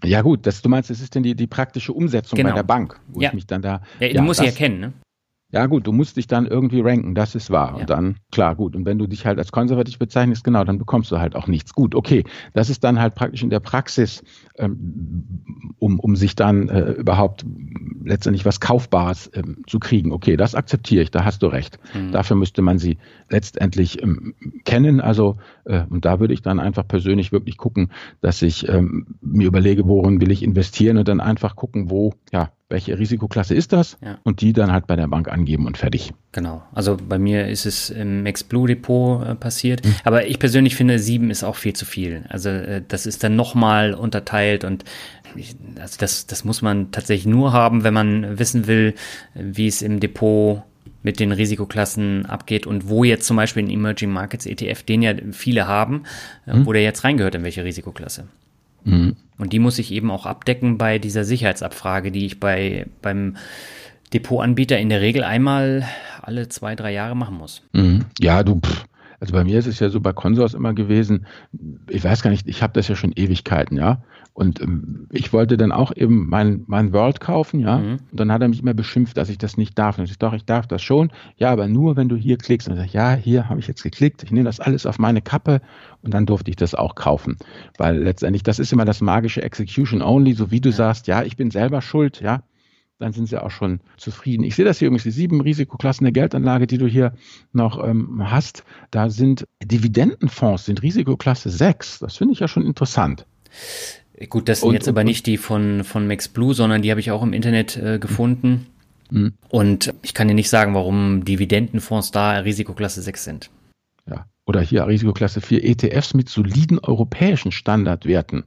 Ja gut, das, du meinst, es ist denn die, die praktische Umsetzung genau. bei der Bank, wo ja. ich mich dann da... Ja, du ja, musst sie erkennen, ne? Ja gut, du musst dich dann irgendwie ranken, das ist wahr. Ja. Und dann, klar, gut. Und wenn du dich halt als konservativ bezeichnest, genau, dann bekommst du halt auch nichts. Gut, okay. Das ist dann halt praktisch in der Praxis, ähm, um, um sich dann äh, überhaupt letztendlich was Kaufbares ähm, zu kriegen. Okay, das akzeptiere ich, da hast du recht. Mhm. Dafür müsste man sie letztendlich ähm, kennen. Also, äh, und da würde ich dann einfach persönlich wirklich gucken, dass ich ähm, mir überlege, worin will ich investieren und dann einfach gucken, wo, ja, welche Risikoklasse ist das ja. und die dann halt bei der Bank angeben und fertig. Genau, also bei mir ist es im Max-Blue Depot äh, passiert, mhm. aber ich persönlich finde, sieben ist auch viel zu viel. Also äh, das ist dann nochmal unterteilt und ich, also das, das muss man tatsächlich nur haben, wenn man wissen will, wie es im Depot mit den Risikoklassen abgeht und wo jetzt zum Beispiel ein Emerging Markets ETF, den ja viele haben, mhm. wo der jetzt reingehört, in welche Risikoklasse. Mhm. Und die muss ich eben auch abdecken bei dieser Sicherheitsabfrage, die ich bei, beim Depotanbieter in der Regel einmal alle zwei, drei Jahre machen muss. Mhm. Ja, du, pff, also bei mir ist es ja so bei Consors immer gewesen, ich weiß gar nicht, ich habe das ja schon Ewigkeiten, ja. Und ähm, ich wollte dann auch eben mein, mein World kaufen, ja. Mhm. Und dann hat er mich immer beschimpft, dass ich das nicht darf. Und ich doch, ich darf das schon. Ja, aber nur, wenn du hier klickst. Und ich sage, ja, hier habe ich jetzt geklickt. Ich nehme das alles auf meine Kappe. Und dann durfte ich das auch kaufen. Weil letztendlich, das ist immer das magische Execution Only, so wie du ja. sagst, ja, ich bin selber schuld, ja dann sind sie auch schon zufrieden. Ich sehe das hier übrigens, die sieben Risikoklassen der Geldanlage, die du hier noch ähm, hast, da sind Dividendenfonds, sind Risikoklasse 6. Das finde ich ja schon interessant. Gut, das sind und, jetzt aber nicht die von, von Max Blue, sondern die habe ich auch im Internet äh, gefunden. Mhm. Und ich kann dir nicht sagen, warum Dividendenfonds da Risikoklasse 6 sind. Ja, oder hier Risikoklasse 4 ETFs mit soliden europäischen Standardwerten.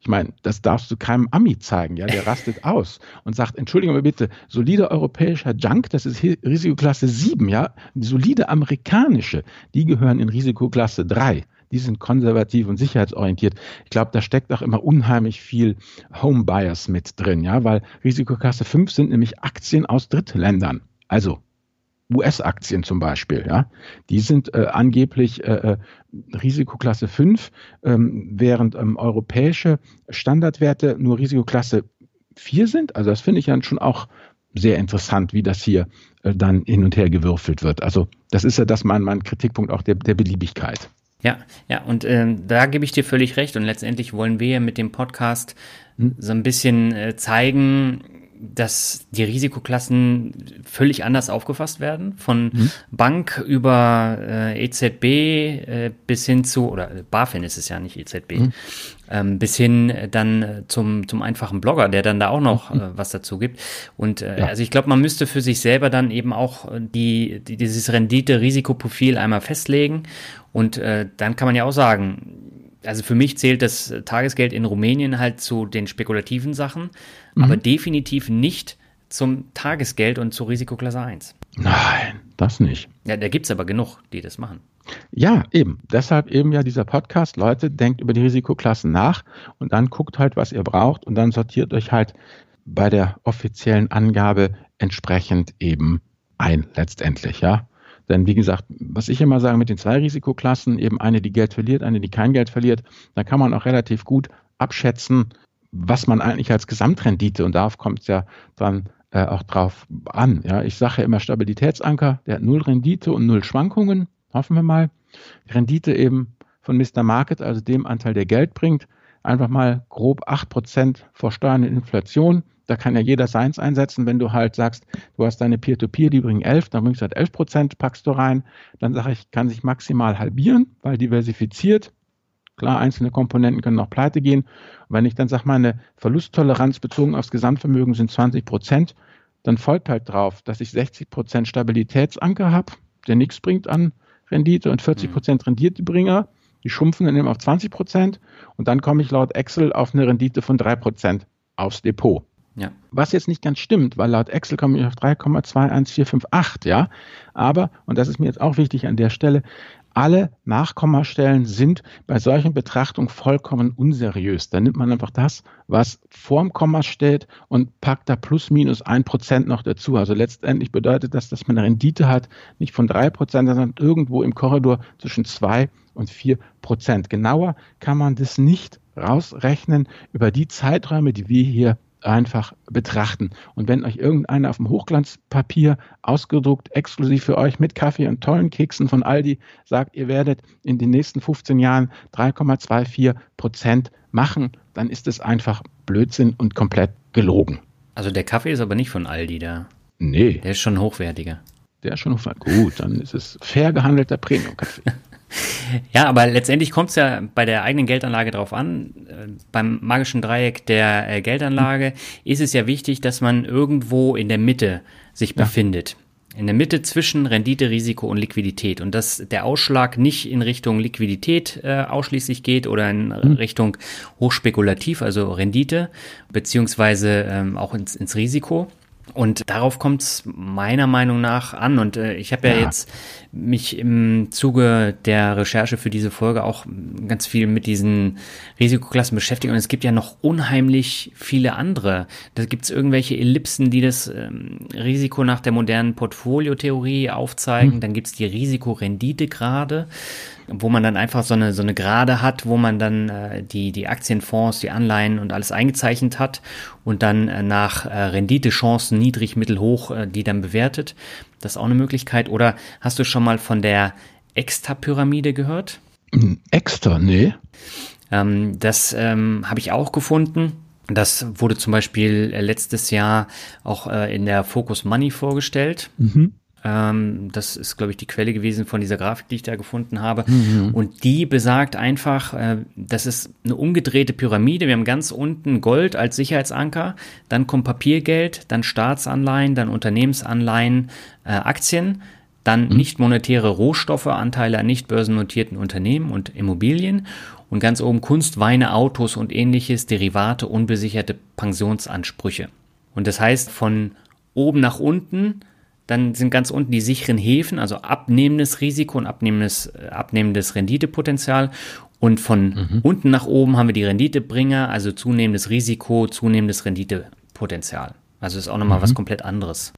Ich meine, das darfst du keinem Ami zeigen, ja, der rastet [LAUGHS] aus und sagt, entschuldigung mal bitte, solide europäischer Junk, das ist Risikoklasse 7, ja, solide amerikanische, die gehören in Risikoklasse 3. Die sind konservativ und sicherheitsorientiert. Ich glaube, da steckt auch immer unheimlich viel Home Bias mit drin, ja, weil Risikoklasse 5 sind nämlich Aktien aus Drittländern. Also US-Aktien zum Beispiel, ja, die sind äh, angeblich äh, äh Risikoklasse 5, ähm, während ähm, europäische Standardwerte nur Risikoklasse 4 sind. Also das finde ich dann schon auch sehr interessant, wie das hier äh, dann hin und her gewürfelt wird. Also das ist ja das mein, mein Kritikpunkt auch der, der Beliebigkeit. Ja, ja, und ähm, da gebe ich dir völlig recht. Und letztendlich wollen wir mit dem Podcast hm. so ein bisschen äh, zeigen, dass die Risikoklassen völlig anders aufgefasst werden, von mhm. Bank über äh, EZB äh, bis hin zu, oder BaFin ist es ja nicht EZB, mhm. ähm, bis hin dann zum, zum einfachen Blogger, der dann da auch noch mhm. äh, was dazu gibt. Und äh, ja. also ich glaube, man müsste für sich selber dann eben auch die, die dieses Rendite-Risikoprofil einmal festlegen. Und äh, dann kann man ja auch sagen, also für mich zählt das Tagesgeld in Rumänien halt zu den spekulativen Sachen, mhm. aber definitiv nicht zum Tagesgeld und zur Risikoklasse 1. Nein, das nicht. Ja, da gibt es aber genug, die das machen. Ja, eben. Deshalb eben ja dieser Podcast. Leute, denkt über die Risikoklassen nach und dann guckt halt, was ihr braucht und dann sortiert euch halt bei der offiziellen Angabe entsprechend eben ein, letztendlich, ja. Denn wie gesagt, was ich immer sage mit den zwei Risikoklassen, eben eine, die Geld verliert, eine, die kein Geld verliert, da kann man auch relativ gut abschätzen, was man eigentlich als Gesamtrendite und darauf kommt es ja dann äh, auch drauf an. Ja, ich sage ja immer Stabilitätsanker, der hat null Rendite und null Schwankungen, hoffen wir mal. Rendite eben von Mr. Market, also dem Anteil, der Geld bringt, einfach mal grob 8% vor Steuern und Inflation. Da kann ja jeder seins einsetzen, wenn du halt sagst, du hast deine Peer-to-Peer, -Peer, die bringen 11, dann bringst du halt 11 Prozent, packst du rein. Dann sage ich, kann sich maximal halbieren, weil diversifiziert. Klar, einzelne Komponenten können auch pleite gehen. Und wenn ich dann sage, meine Verlusttoleranz bezogen aufs Gesamtvermögen sind 20 Prozent, dann folgt halt drauf, dass ich 60 Prozent Stabilitätsanker habe, der nichts bringt an Rendite und 40 Prozent Renditebringer. Die schrumpfen dann eben auf 20 Prozent und dann komme ich laut Excel auf eine Rendite von 3 Prozent aufs Depot. Ja. Was jetzt nicht ganz stimmt, weil laut Excel komme ich auf 3,21458, ja. Aber, und das ist mir jetzt auch wichtig an der Stelle, alle Nachkommastellen sind bei solchen Betrachtungen vollkommen unseriös. Da nimmt man einfach das, was vorm Komma steht und packt da plus minus ein Prozent noch dazu. Also letztendlich bedeutet das, dass man eine Rendite hat, nicht von drei Prozent, sondern irgendwo im Korridor zwischen zwei und vier Prozent. Genauer kann man das nicht rausrechnen über die Zeiträume, die wir hier einfach betrachten. Und wenn euch irgendeiner auf dem Hochglanzpapier ausgedruckt, exklusiv für euch mit Kaffee und tollen Keksen von Aldi sagt, ihr werdet in den nächsten 15 Jahren 3,24 Prozent machen, dann ist es einfach Blödsinn und komplett gelogen. Also der Kaffee ist aber nicht von Aldi da. Nee. Der ist schon hochwertiger. Der ist schon hochwertiger. Gut, dann ist es fair gehandelter Premium-Kaffee. [LAUGHS] [LAUGHS] Ja, aber letztendlich kommt es ja bei der eigenen Geldanlage drauf an. Äh, beim magischen Dreieck der äh, Geldanlage ist es ja wichtig, dass man irgendwo in der Mitte sich ja. befindet. In der Mitte zwischen Rendite, Risiko und Liquidität. Und dass der Ausschlag nicht in Richtung Liquidität äh, ausschließlich geht oder in mhm. Richtung hochspekulativ, also Rendite, beziehungsweise ähm, auch ins, ins Risiko. Und darauf kommt es meiner Meinung nach an. Und äh, ich habe ja, ja, jetzt mich im Zuge der Recherche für diese Folge auch ganz viel mit diesen Risikoklassen beschäftigt. Und es gibt ja noch unheimlich viele andere. Da gibt es irgendwelche Ellipsen, die das ähm, Risiko nach der modernen Portfoliotheorie aufzeigen. Hm. Dann gibt es die Risikorenditegrade wo man dann einfach so eine, so eine Gerade hat, wo man dann äh, die, die Aktienfonds, die Anleihen und alles eingezeichnet hat und dann äh, nach äh, Renditechancen niedrig, mittel, hoch äh, die dann bewertet. Das ist auch eine Möglichkeit. Oder hast du schon mal von der Extra-Pyramide gehört? Extra, nee. Ähm, das ähm, habe ich auch gefunden. Das wurde zum Beispiel äh, letztes Jahr auch äh, in der Focus Money vorgestellt. Mhm. Ähm, das ist, glaube ich, die Quelle gewesen von dieser Grafik, die ich da gefunden habe. Mhm. Und die besagt einfach, äh, das ist eine umgedrehte Pyramide. Wir haben ganz unten Gold als Sicherheitsanker, dann kommt Papiergeld, dann Staatsanleihen, dann Unternehmensanleihen, äh, Aktien, dann mhm. nicht monetäre Rohstoffe, Anteile an nicht börsennotierten Unternehmen und Immobilien und ganz oben Kunst, Weine, Autos und ähnliches, Derivate, unbesicherte Pensionsansprüche. Und das heißt, von oben nach unten dann sind ganz unten die sicheren Häfen, also abnehmendes Risiko und abnehmendes, äh, abnehmendes Renditepotenzial. Und von mhm. unten nach oben haben wir die Renditebringer, also zunehmendes Risiko, zunehmendes Renditepotenzial. Also ist auch nochmal mhm. was komplett anderes.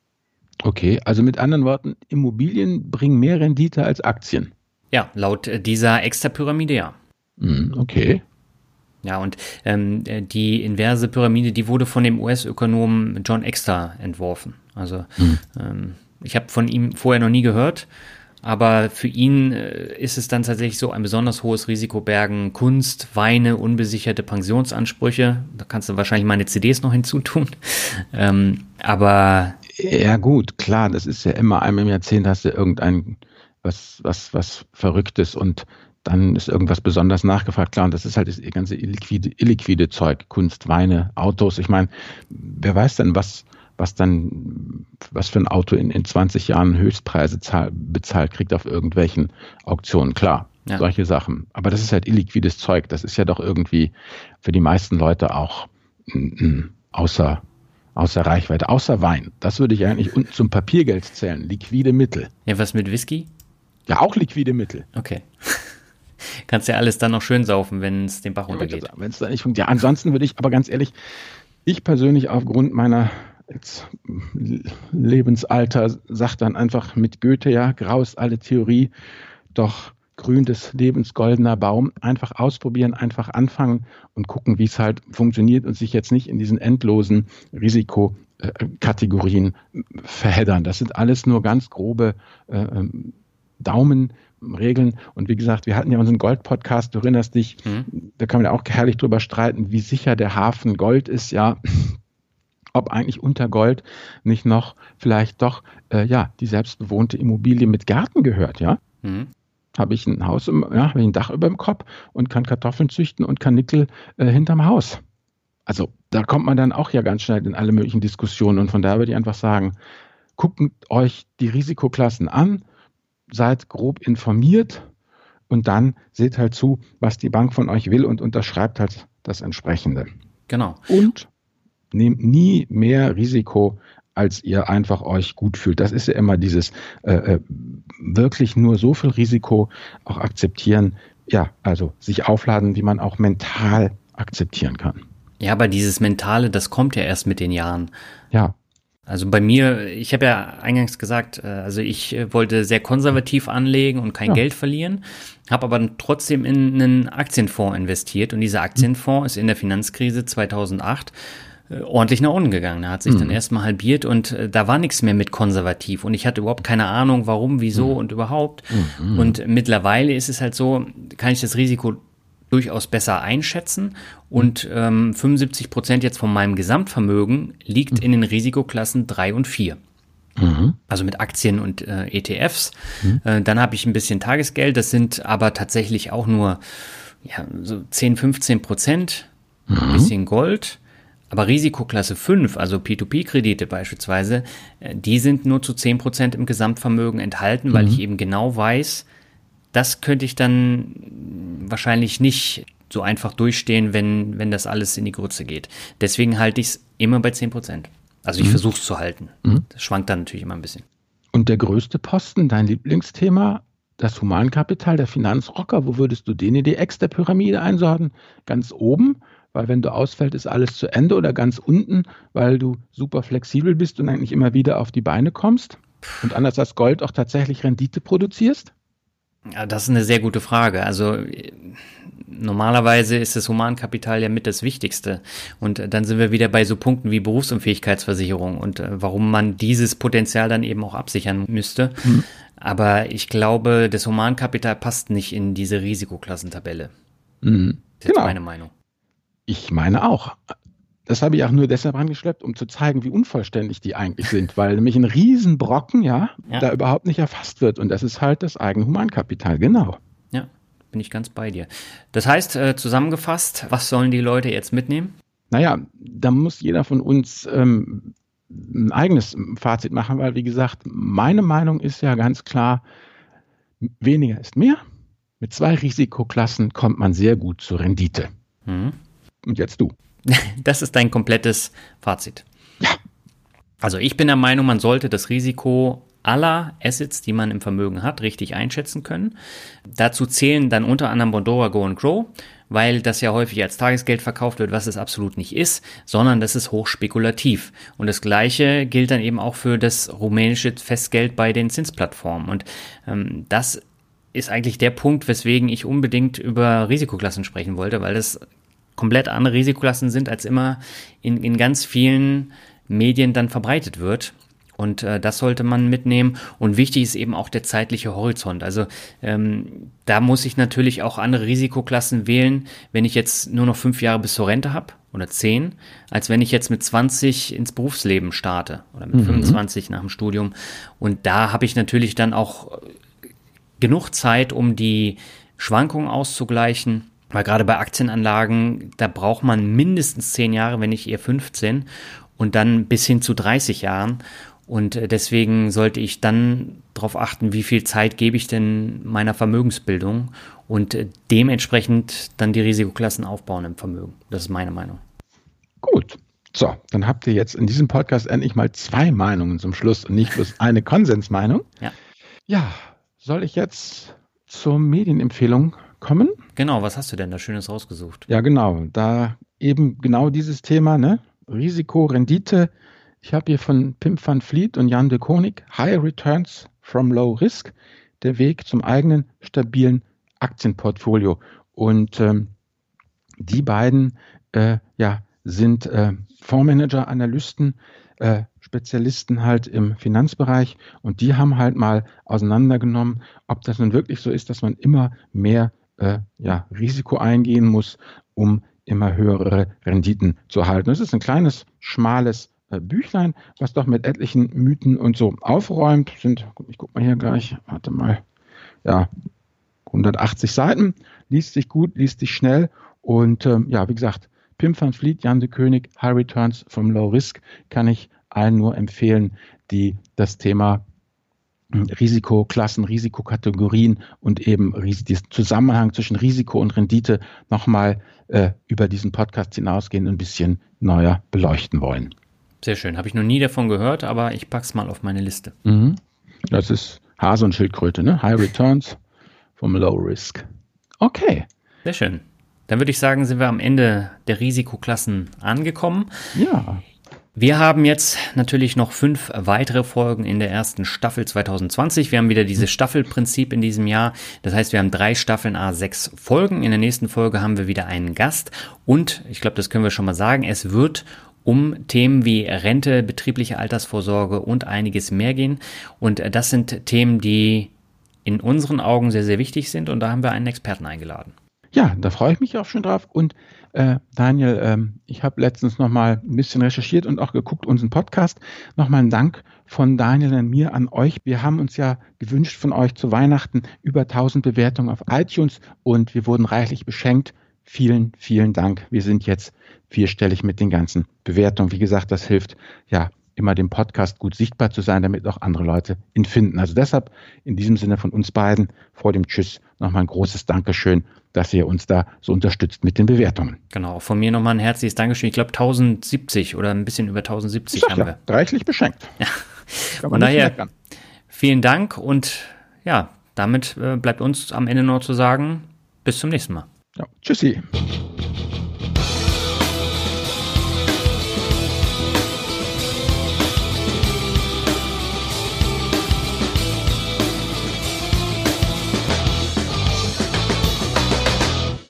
Okay, also mit anderen Worten, Immobilien bringen mehr Rendite als Aktien. Ja, laut äh, dieser Extra-Pyramide ja. Mhm, okay. Ja, und ähm, äh, die inverse Pyramide, die wurde von dem US-Ökonomen John Exter entworfen. Also mhm. ähm, ich habe von ihm vorher noch nie gehört, aber für ihn äh, ist es dann tatsächlich so ein besonders hohes Risiko bergen Kunst, Weine, unbesicherte Pensionsansprüche. Da kannst du wahrscheinlich meine CDs noch [LAUGHS] hinzutun. ähm, aber ja gut, klar, das ist ja immer einmal im Jahrzehnt hast du irgendein was was was Verrücktes und dann ist irgendwas besonders nachgefragt. Klar, und das ist halt das ganze illiquide, illiquide Zeug, Kunst, Weine, Autos. Ich meine, wer weiß denn, was was dann, was für ein Auto in, in 20 Jahren Höchstpreise zahl, bezahlt kriegt auf irgendwelchen Auktionen. Klar, ja. solche Sachen. Aber das ist halt illiquides Zeug. Das ist ja doch irgendwie für die meisten Leute auch außer, außer Reichweite, außer Wein. Das würde ich eigentlich unten zum Papiergeld zählen. Liquide Mittel. Ja, was mit Whisky? Ja, auch liquide Mittel. Okay. [LAUGHS] Kannst ja alles dann noch schön saufen, wenn es den Bach runtergeht. Wenn es da nicht funktioniert. Ja, ansonsten würde ich aber ganz ehrlich, ich persönlich aufgrund meiner Lebensalter sagt dann einfach mit Goethe, ja, graus alle Theorie, doch grün des Lebens goldener Baum. Einfach ausprobieren, einfach anfangen und gucken, wie es halt funktioniert und sich jetzt nicht in diesen endlosen Risikokategorien verheddern. Das sind alles nur ganz grobe äh, ähm, Daumenregeln. Und wie gesagt, wir hatten ja unseren Gold-Podcast, du erinnerst dich, mhm. da kann man ja auch herrlich drüber streiten, wie sicher der Hafen Gold ist. Ja, ob eigentlich unter Gold nicht noch vielleicht doch äh, ja die selbstbewohnte Immobilie mit Garten gehört, ja? Mhm. Habe ich ein Haus, im, ja, habe ich ein Dach über dem Kopf und kann Kartoffeln züchten und kann Nickel äh, hinterm Haus. Also da kommt man dann auch ja ganz schnell in alle möglichen Diskussionen und von daher würde ich einfach sagen, guckt euch die Risikoklassen an, seid grob informiert und dann seht halt zu, was die Bank von euch will und unterschreibt halt das entsprechende. Genau. Und nehmt nie mehr Risiko, als ihr einfach euch gut fühlt. Das ist ja immer dieses äh, äh, wirklich nur so viel Risiko auch akzeptieren. Ja, also sich aufladen, wie man auch mental akzeptieren kann. Ja, aber dieses Mentale, das kommt ja erst mit den Jahren. Ja. Also bei mir, ich habe ja eingangs gesagt, äh, also ich äh, wollte sehr konservativ anlegen und kein ja. Geld verlieren, habe aber trotzdem in einen Aktienfonds investiert und dieser Aktienfonds ist in der Finanzkrise 2008 äh, ordentlich nach unten gegangen. Er hat sich mhm. dann erstmal halbiert und äh, da war nichts mehr mit konservativ und ich hatte überhaupt keine Ahnung, warum, wieso mhm. und überhaupt. Mhm. Und mittlerweile ist es halt so, kann ich das Risiko durchaus besser einschätzen und ähm, 75 Prozent jetzt von meinem Gesamtvermögen liegt mhm. in den Risikoklassen 3 und 4. Mhm. Also mit Aktien und äh, ETFs. Mhm. Äh, dann habe ich ein bisschen Tagesgeld, das sind aber tatsächlich auch nur ja, so 10, 15 Prozent. Ein bisschen Gold, aber Risikoklasse 5, also P2P-Kredite beispielsweise, äh, die sind nur zu 10% im Gesamtvermögen enthalten, weil mhm. ich eben genau weiß, das könnte ich dann wahrscheinlich nicht so einfach durchstehen, wenn, wenn das alles in die Grütze geht. Deswegen halte ich es immer bei 10%. Also ich mhm. versuche es zu halten. Mhm. Das schwankt dann natürlich immer ein bisschen. Und der größte Posten, dein Lieblingsthema, das Humankapital, der Finanzrocker, wo würdest du den in die Ex der Pyramide einsorten? Ganz oben weil wenn du ausfällt, ist alles zu Ende oder ganz unten, weil du super flexibel bist und eigentlich immer wieder auf die Beine kommst und anders als Gold auch tatsächlich Rendite produzierst? Ja, das ist eine sehr gute Frage. Also normalerweise ist das Humankapital ja mit das Wichtigste. Und dann sind wir wieder bei so Punkten wie Berufsunfähigkeitsversicherung und äh, warum man dieses Potenzial dann eben auch absichern müsste. Hm. Aber ich glaube, das Humankapital passt nicht in diese Risikoklassentabelle. Mhm. Das ist genau. meine Meinung. Ich meine auch. das habe ich auch nur deshalb angeschleppt, um zu zeigen, wie unvollständig die eigentlich sind, [LAUGHS] weil nämlich ein Riesenbrocken, ja, ja, da überhaupt nicht erfasst wird. Und das ist halt das eigene Humankapital, genau. Ja, bin ich ganz bei dir. Das heißt, äh, zusammengefasst, was sollen die Leute jetzt mitnehmen? Naja, da muss jeder von uns ähm, ein eigenes Fazit machen, weil, wie gesagt, meine Meinung ist ja ganz klar, weniger ist mehr. Mit zwei Risikoklassen kommt man sehr gut zur Rendite. Mhm. Und jetzt du. [LAUGHS] Das ist dein komplettes Fazit. Ja. Also ich bin der Meinung, man sollte das Risiko aller Assets, die man im Vermögen hat, richtig einschätzen können. Dazu zählen dann unter anderem Bondora Go and Grow, weil das ja häufig als Tagesgeld verkauft wird, was es absolut nicht ist, sondern das ist hochspekulativ. Und das Gleiche gilt dann eben auch für das rumänische Festgeld bei den Zinsplattformen. Und ähm, das ist eigentlich der Punkt, weswegen ich unbedingt über Risikoklassen sprechen wollte, weil das komplett andere Risikoklassen sind, als immer in, in ganz vielen Medien dann verbreitet wird. Und äh, das sollte man mitnehmen. Und wichtig ist eben auch der zeitliche Horizont. Also ähm, da muss ich natürlich auch andere Risikoklassen wählen, wenn ich jetzt nur noch fünf Jahre bis zur Rente habe oder zehn, als wenn ich jetzt mit 20 ins Berufsleben starte oder mit mhm. 25 nach dem Studium. Und da habe ich natürlich dann auch genug Zeit, um die Schwankungen auszugleichen weil gerade bei Aktienanlagen, da braucht man mindestens 10 Jahre, wenn nicht eher 15 und dann bis hin zu 30 Jahren. Und äh, deswegen sollte ich dann darauf achten, wie viel Zeit gebe ich denn meiner Vermögensbildung und äh, dementsprechend dann die Risikoklassen aufbauen im Vermögen. Das ist meine Meinung. Gut. So, dann habt ihr jetzt in diesem Podcast endlich mal zwei Meinungen zum Schluss und nicht bloß eine [LAUGHS] Konsensmeinung. Ja. Ja, soll ich jetzt zur Medienempfehlung kommen. Genau, was hast du denn da Schönes rausgesucht? Ja, genau. Da eben genau dieses Thema, ne? Risiko, Rendite. Ich habe hier von Pim van Vliet und Jan de Konig High Returns from Low Risk, der Weg zum eigenen stabilen Aktienportfolio. Und ähm, die beiden äh, ja, sind äh, Fondsmanager, Analysten, äh, Spezialisten halt im Finanzbereich und die haben halt mal auseinandergenommen, ob das nun wirklich so ist, dass man immer mehr äh, ja, Risiko eingehen muss, um immer höhere Renditen zu erhalten. Es ist ein kleines, schmales äh, Büchlein, was doch mit etlichen Mythen und so aufräumt. Sind, ich gucke mal hier gleich, warte mal, ja, 180 Seiten, liest sich gut, liest sich schnell und ähm, ja, wie gesagt, Pim van Vliet, Jan de König, High Returns vom Low Risk kann ich allen nur empfehlen, die das Thema Risikoklassen, Risikokategorien und eben diesen Zusammenhang zwischen Risiko und Rendite nochmal äh, über diesen Podcast hinausgehen und ein bisschen neuer beleuchten wollen. Sehr schön. Habe ich noch nie davon gehört, aber ich packe es mal auf meine Liste. Mhm. Das ist Hase und Schildkröte, ne? High Returns vom Low Risk. Okay. Sehr schön. Dann würde ich sagen, sind wir am Ende der Risikoklassen angekommen. Ja. Wir haben jetzt natürlich noch fünf weitere Folgen in der ersten Staffel 2020. Wir haben wieder dieses Staffelprinzip in diesem Jahr. Das heißt, wir haben drei Staffeln A sechs Folgen. In der nächsten Folge haben wir wieder einen Gast. Und ich glaube, das können wir schon mal sagen. Es wird um Themen wie Rente, betriebliche Altersvorsorge und einiges mehr gehen. Und das sind Themen, die in unseren Augen sehr, sehr wichtig sind. Und da haben wir einen Experten eingeladen. Ja, da freue ich mich auch schon drauf. Und äh, Daniel, ähm, ich habe letztens noch mal ein bisschen recherchiert und auch geguckt, unseren Podcast. Nochmal ein Dank von Daniel und mir an euch. Wir haben uns ja gewünscht von euch zu Weihnachten über 1000 Bewertungen auf iTunes und wir wurden reichlich beschenkt. Vielen, vielen Dank. Wir sind jetzt vierstellig mit den ganzen Bewertungen. Wie gesagt, das hilft ja immer dem Podcast gut sichtbar zu sein, damit auch andere Leute ihn finden. Also deshalb in diesem Sinne von uns beiden vor dem Tschüss nochmal ein großes Dankeschön, dass ihr uns da so unterstützt mit den Bewertungen. Genau, von mir nochmal ein herzliches Dankeschön. Ich glaube 1070 oder ein bisschen über 1070 haben ja, wir. Reichlich beschenkt. Ja. Von daher vielen Dank und ja, damit äh, bleibt uns am Ende noch zu sagen, bis zum nächsten Mal. Ja, tschüssi.